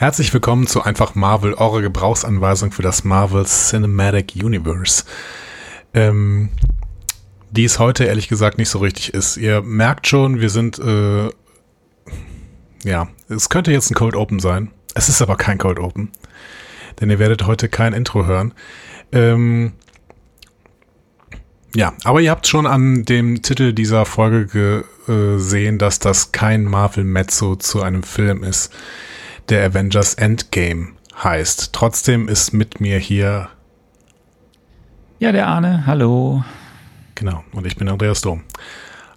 Herzlich willkommen zu Einfach Marvel, eure Gebrauchsanweisung für das Marvel Cinematic Universe. Ähm, die es heute ehrlich gesagt nicht so richtig ist. Ihr merkt schon, wir sind, äh, ja, es könnte jetzt ein Cold Open sein. Es ist aber kein Cold Open. Denn ihr werdet heute kein Intro hören. Ähm, ja, aber ihr habt schon an dem Titel dieser Folge gesehen, dass das kein Marvel Mezzo zu einem Film ist der Avengers Endgame heißt. Trotzdem ist mit mir hier. Ja, der Arne, hallo. Genau, und ich bin Andreas Dom.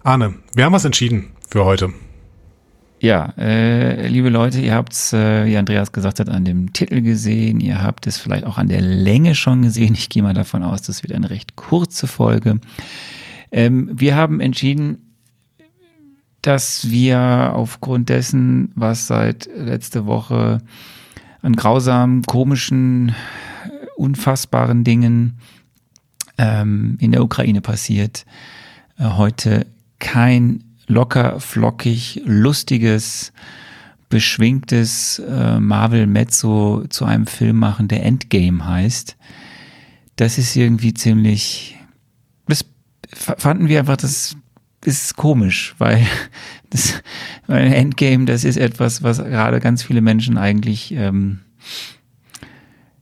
Arne, wir haben was entschieden für heute. Ja, äh, liebe Leute, ihr habt es, äh, wie Andreas gesagt hat, an dem Titel gesehen. Ihr habt es vielleicht auch an der Länge schon gesehen. Ich gehe mal davon aus, das wird eine recht kurze Folge. Ähm, wir haben entschieden, dass wir aufgrund dessen, was seit letzte Woche an grausamen, komischen, unfassbaren Dingen ähm, in der Ukraine passiert, äh, heute kein locker, flockig, lustiges, beschwingtes äh, Marvel-Mezzo zu einem Film machen, der Endgame heißt. Das ist irgendwie ziemlich, das fanden wir einfach, das ist komisch, weil das weil Endgame, das ist etwas, was gerade ganz viele Menschen eigentlich ähm,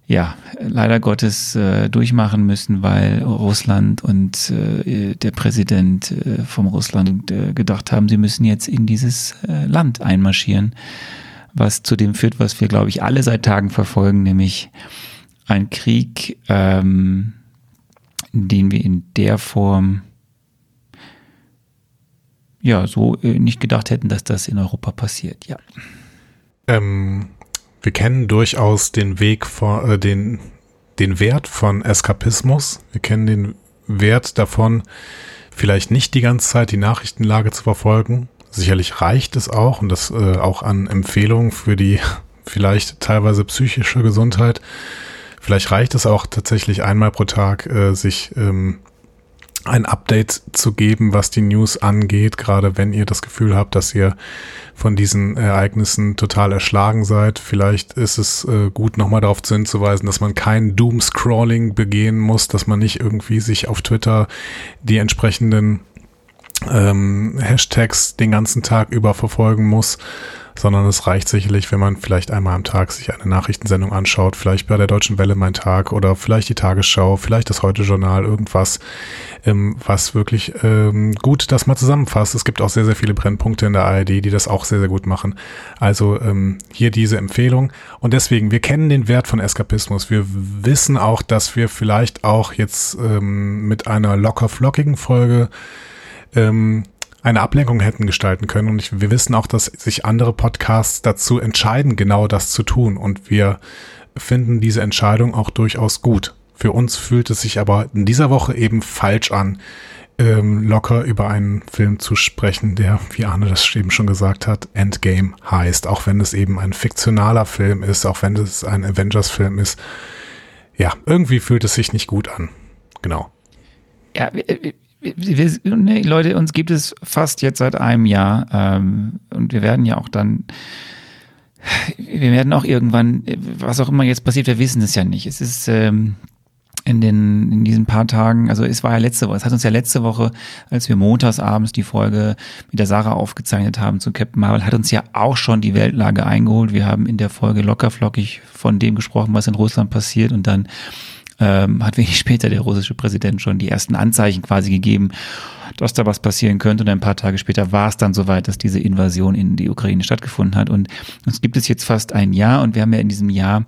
ja leider Gottes äh, durchmachen müssen, weil Russland und äh, der Präsident äh, vom Russland äh, gedacht haben, sie müssen jetzt in dieses äh, Land einmarschieren, was zu dem führt, was wir glaube ich alle seit Tagen verfolgen, nämlich ein Krieg, ähm, den wir in der Form ja, so äh, nicht gedacht hätten, dass das in Europa passiert, ja. Ähm, wir kennen durchaus den Weg von, äh, den, den Wert von Eskapismus. Wir kennen den Wert davon, vielleicht nicht die ganze Zeit die Nachrichtenlage zu verfolgen. Sicherlich reicht es auch und das äh, auch an Empfehlungen für die vielleicht teilweise psychische Gesundheit. Vielleicht reicht es auch tatsächlich einmal pro Tag, äh, sich ähm, ein Update zu geben, was die News angeht, gerade wenn ihr das Gefühl habt, dass ihr von diesen Ereignissen total erschlagen seid. Vielleicht ist es äh, gut, nochmal darauf hinzuweisen, dass man kein Doom-Scrolling begehen muss, dass man nicht irgendwie sich auf Twitter die entsprechenden ähm, Hashtags den ganzen Tag über verfolgen muss, sondern es reicht sicherlich, wenn man vielleicht einmal am Tag sich eine Nachrichtensendung anschaut, vielleicht bei der Deutschen Welle mein Tag oder vielleicht die Tagesschau, vielleicht das Heute-Journal, irgendwas, ähm, was wirklich ähm, gut das mal zusammenfasst. Es gibt auch sehr, sehr viele Brennpunkte in der ARD, die das auch sehr, sehr gut machen. Also ähm, hier diese Empfehlung. Und deswegen, wir kennen den Wert von Eskapismus. Wir wissen auch, dass wir vielleicht auch jetzt ähm, mit einer locker flockigen Folge ähm, eine Ablenkung hätten gestalten können. Und ich, wir wissen auch, dass sich andere Podcasts dazu entscheiden, genau das zu tun. Und wir finden diese Entscheidung auch durchaus gut. Für uns fühlt es sich aber in dieser Woche eben falsch an, ähm, locker über einen Film zu sprechen, der, wie Arne das eben schon gesagt hat, Endgame heißt. Auch wenn es eben ein fiktionaler Film ist, auch wenn es ein Avengers-Film ist. Ja, irgendwie fühlt es sich nicht gut an. Genau. Ja, wir, ne, Leute, uns gibt es fast jetzt seit einem Jahr ähm, und wir werden ja auch dann, wir werden auch irgendwann, was auch immer jetzt passiert, wir wissen es ja nicht. Es ist ähm, in den in diesen paar Tagen, also es war ja letzte Woche, es hat uns ja letzte Woche, als wir montags abends die Folge mit der Sarah aufgezeichnet haben zu Captain Marvel, hat uns ja auch schon die Weltlage eingeholt. Wir haben in der Folge lockerflockig von dem gesprochen, was in Russland passiert und dann ähm, hat wenig später der russische Präsident schon die ersten Anzeichen quasi gegeben, dass da was passieren könnte. Und ein paar Tage später war es dann soweit, dass diese Invasion in die Ukraine stattgefunden hat. Und uns gibt es jetzt fast ein Jahr und wir haben ja in diesem Jahr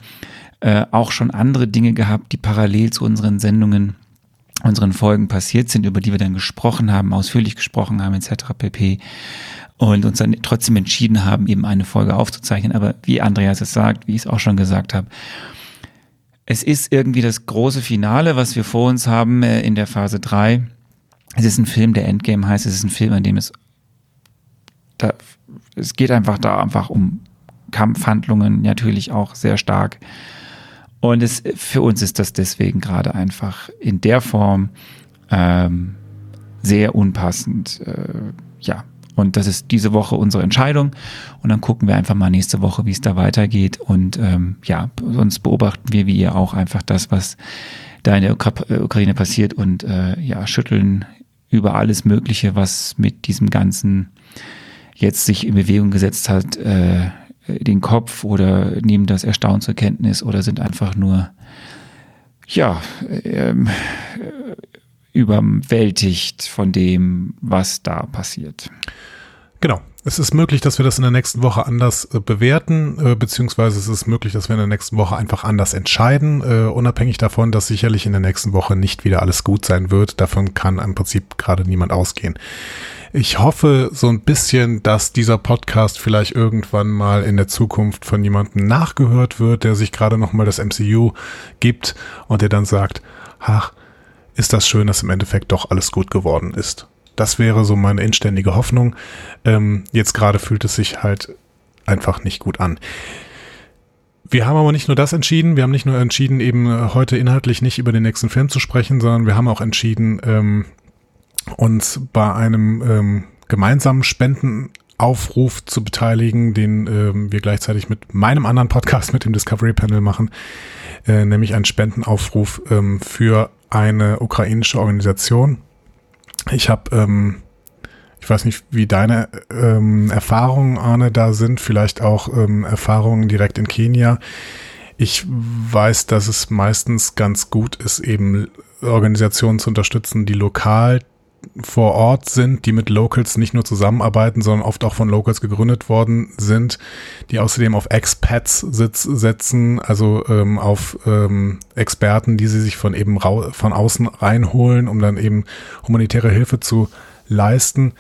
äh, auch schon andere Dinge gehabt, die parallel zu unseren Sendungen unseren Folgen passiert sind, über die wir dann gesprochen haben, ausführlich gesprochen haben, etc. pp. Und uns dann trotzdem entschieden haben, eben eine Folge aufzuzeichnen. Aber wie Andreas es sagt, wie ich es auch schon gesagt habe, es ist irgendwie das große Finale, was wir vor uns haben äh, in der Phase 3. Es ist ein Film, der Endgame heißt. Es ist ein Film, an dem es da, es geht einfach da einfach um Kampfhandlungen, natürlich auch sehr stark. Und es, für uns ist das deswegen gerade einfach in der Form ähm, sehr unpassend. Äh, ja, und das ist diese Woche unsere Entscheidung. Und dann gucken wir einfach mal nächste Woche, wie es da weitergeht. Und ähm, ja, sonst beobachten wir wie ihr auch einfach das, was da in der Ukraine passiert und äh, ja, schütteln über alles Mögliche, was mit diesem ganzen jetzt sich in Bewegung gesetzt hat, äh, den Kopf oder nehmen das Erstaunen zur Kenntnis oder sind einfach nur ja ähm, überwältigt von dem, was da passiert. Genau. Es ist möglich, dass wir das in der nächsten Woche anders äh, bewerten, äh, beziehungsweise es ist möglich, dass wir in der nächsten Woche einfach anders entscheiden, äh, unabhängig davon, dass sicherlich in der nächsten Woche nicht wieder alles gut sein wird. Davon kann im Prinzip gerade niemand ausgehen. Ich hoffe so ein bisschen, dass dieser Podcast vielleicht irgendwann mal in der Zukunft von jemandem nachgehört wird, der sich gerade nochmal das MCU gibt und der dann sagt, ach, ist das schön, dass im Endeffekt doch alles gut geworden ist. Das wäre so meine inständige Hoffnung. Ähm, jetzt gerade fühlt es sich halt einfach nicht gut an. Wir haben aber nicht nur das entschieden, wir haben nicht nur entschieden, eben äh, heute inhaltlich nicht über den nächsten Film zu sprechen, sondern wir haben auch entschieden, ähm, uns bei einem ähm, gemeinsamen Spendenaufruf zu beteiligen, den ähm, wir gleichzeitig mit meinem anderen Podcast, mit dem Discovery Panel machen, äh, nämlich einen Spendenaufruf ähm, für eine ukrainische Organisation. Ich habe, ähm, ich weiß nicht, wie deine ähm, Erfahrungen, Arne, da sind, vielleicht auch ähm, Erfahrungen direkt in Kenia. Ich weiß, dass es meistens ganz gut ist, eben Organisationen zu unterstützen, die lokal vor Ort sind, die mit Locals nicht nur zusammenarbeiten, sondern oft auch von Locals gegründet worden sind, die außerdem auf Expats sitz, setzen, also ähm, auf ähm, Experten, die sie sich von eben von außen reinholen, um dann eben humanitäre Hilfe zu leisten.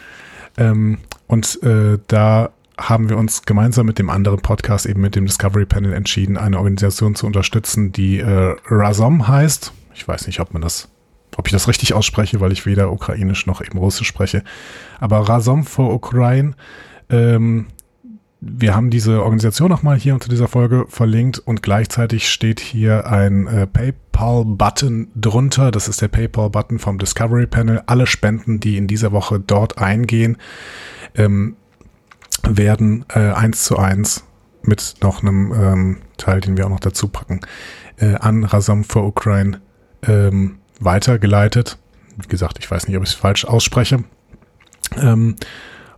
Ähm, und äh, da haben wir uns gemeinsam mit dem anderen Podcast, eben mit dem Discovery Panel, entschieden, eine Organisation zu unterstützen, die äh, Razom heißt. Ich weiß nicht, ob man das ob ich das richtig ausspreche, weil ich weder ukrainisch noch eben russisch spreche. Aber Razom for Ukraine, ähm, wir haben diese Organisation nochmal hier unter dieser Folge verlinkt und gleichzeitig steht hier ein äh, PayPal-Button drunter. Das ist der PayPal-Button vom Discovery Panel. Alle Spenden, die in dieser Woche dort eingehen, ähm, werden äh, eins zu eins mit noch einem ähm, Teil, den wir auch noch dazu packen, äh, an Razom for Ukraine ähm, weitergeleitet. Wie gesagt, ich weiß nicht, ob ich es falsch ausspreche. Ähm,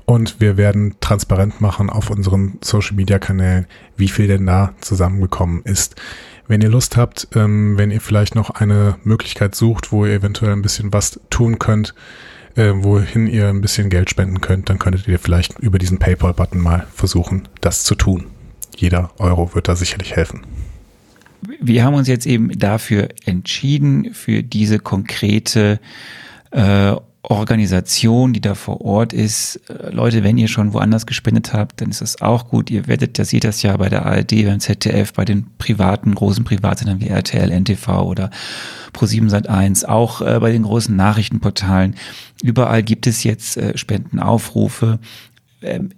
und wir werden transparent machen auf unseren Social Media Kanälen, wie viel denn da zusammengekommen ist. Wenn ihr Lust habt, ähm, wenn ihr vielleicht noch eine Möglichkeit sucht, wo ihr eventuell ein bisschen was tun könnt, äh, wohin ihr ein bisschen Geld spenden könnt, dann könntet ihr vielleicht über diesen PayPal-Button mal versuchen, das zu tun. Jeder Euro wird da sicherlich helfen wir haben uns jetzt eben dafür entschieden, für diese konkrete äh, Organisation, die da vor Ort ist. Äh, Leute, wenn ihr schon woanders gespendet habt, dann ist das auch gut. Ihr werdet, das ja bei der ARD, beim ZDF, bei den privaten, großen Privatsendern wie RTL, NTV oder Pro7 Sat1, auch äh, bei den großen Nachrichtenportalen. Überall gibt es jetzt äh, Spendenaufrufe. Ähm,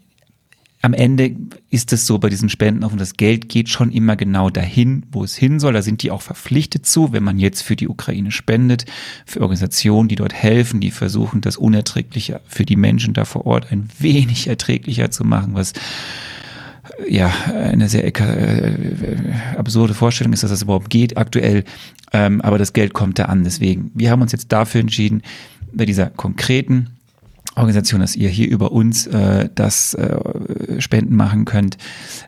am Ende ist es so bei diesen Spenden auch und das Geld geht schon immer genau dahin, wo es hin soll. Da sind die auch verpflichtet zu, wenn man jetzt für die Ukraine spendet, für Organisationen, die dort helfen, die versuchen, das Unerträgliche für die Menschen da vor Ort ein wenig erträglicher zu machen, was ja eine sehr äh, absurde Vorstellung ist, dass das überhaupt geht aktuell. Ähm, aber das Geld kommt da an. Deswegen, wir haben uns jetzt dafür entschieden, bei dieser konkreten Organisation, dass ihr hier über uns äh, das äh, Spenden machen könnt,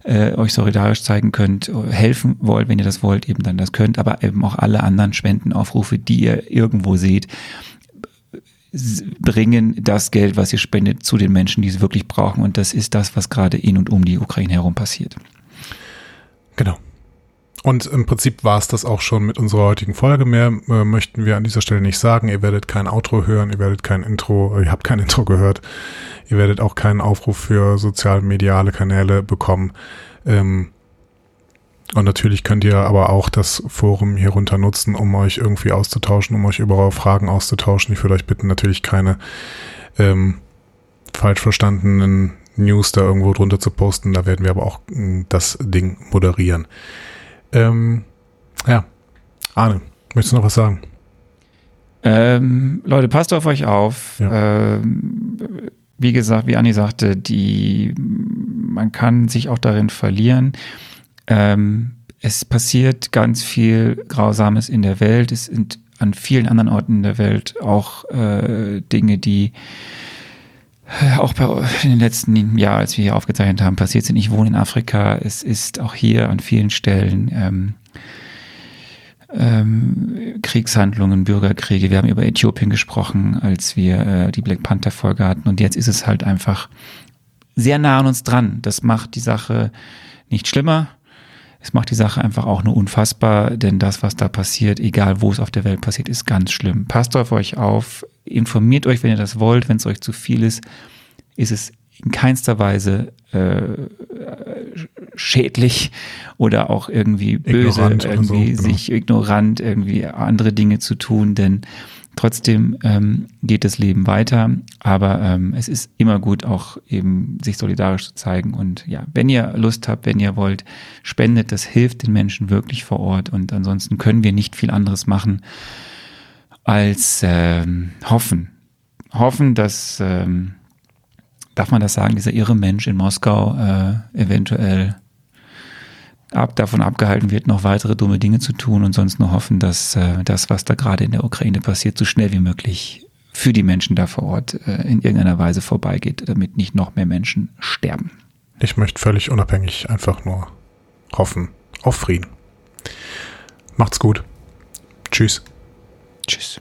äh, euch solidarisch zeigen könnt, helfen wollt, wenn ihr das wollt, eben dann das könnt, aber eben auch alle anderen Spendenaufrufe, die ihr irgendwo seht, bringen das Geld, was ihr spendet, zu den Menschen, die es wirklich brauchen. Und das ist das, was gerade in und um die Ukraine herum passiert. Genau. Und im Prinzip war es das auch schon mit unserer heutigen Folge. Mehr äh, möchten wir an dieser Stelle nicht sagen. Ihr werdet kein Outro hören, ihr werdet kein Intro, äh, ihr habt kein Intro gehört. Ihr werdet auch keinen Aufruf für sozial-mediale Kanäle bekommen. Ähm, und natürlich könnt ihr aber auch das Forum hier runter nutzen, um euch irgendwie auszutauschen, um euch über eure Fragen auszutauschen. Ich würde euch bitten, natürlich keine ähm, falsch verstandenen News da irgendwo drunter zu posten. Da werden wir aber auch mh, das Ding moderieren. Ähm, ja, Arne, möchtest du noch was sagen? Ähm, Leute, passt auf euch auf. Ja. Ähm, wie gesagt, wie Anni sagte, die, man kann sich auch darin verlieren. Ähm, es passiert ganz viel Grausames in der Welt. Es sind an vielen anderen Orten der Welt auch äh, Dinge, die auch bei in den letzten Jahren, als wir hier aufgezeichnet haben, passiert sind. Ich wohne in Afrika. Es ist auch hier an vielen Stellen ähm, ähm, Kriegshandlungen, Bürgerkriege. Wir haben über Äthiopien gesprochen, als wir äh, die Black Panther Folge hatten. Und jetzt ist es halt einfach sehr nah an uns dran. Das macht die Sache nicht schlimmer. Es macht die Sache einfach auch nur unfassbar, denn das, was da passiert, egal wo es auf der Welt passiert, ist ganz schlimm. Passt auf euch auf, informiert euch, wenn ihr das wollt. Wenn es euch zu viel ist, ist es in keinster Weise äh, schädlich oder auch irgendwie böse, ignorant irgendwie so, genau. sich ignorant irgendwie andere Dinge zu tun, denn trotzdem ähm, geht das Leben weiter, aber ähm, es ist immer gut, auch eben sich solidarisch zu zeigen und ja, wenn ihr Lust habt, wenn ihr wollt, spendet, das hilft den Menschen wirklich vor Ort und ansonsten können wir nicht viel anderes machen als ähm, hoffen. Hoffen, dass ähm, darf man das sagen, dieser irre Mensch in Moskau äh, eventuell ab, davon abgehalten wird, noch weitere dumme Dinge zu tun und sonst nur hoffen, dass äh, das, was da gerade in der Ukraine passiert, so schnell wie möglich für die Menschen da vor Ort äh, in irgendeiner Weise vorbeigeht, damit nicht noch mehr Menschen sterben. Ich möchte völlig unabhängig einfach nur hoffen auf Frieden. Macht's gut. Tschüss. Tschüss.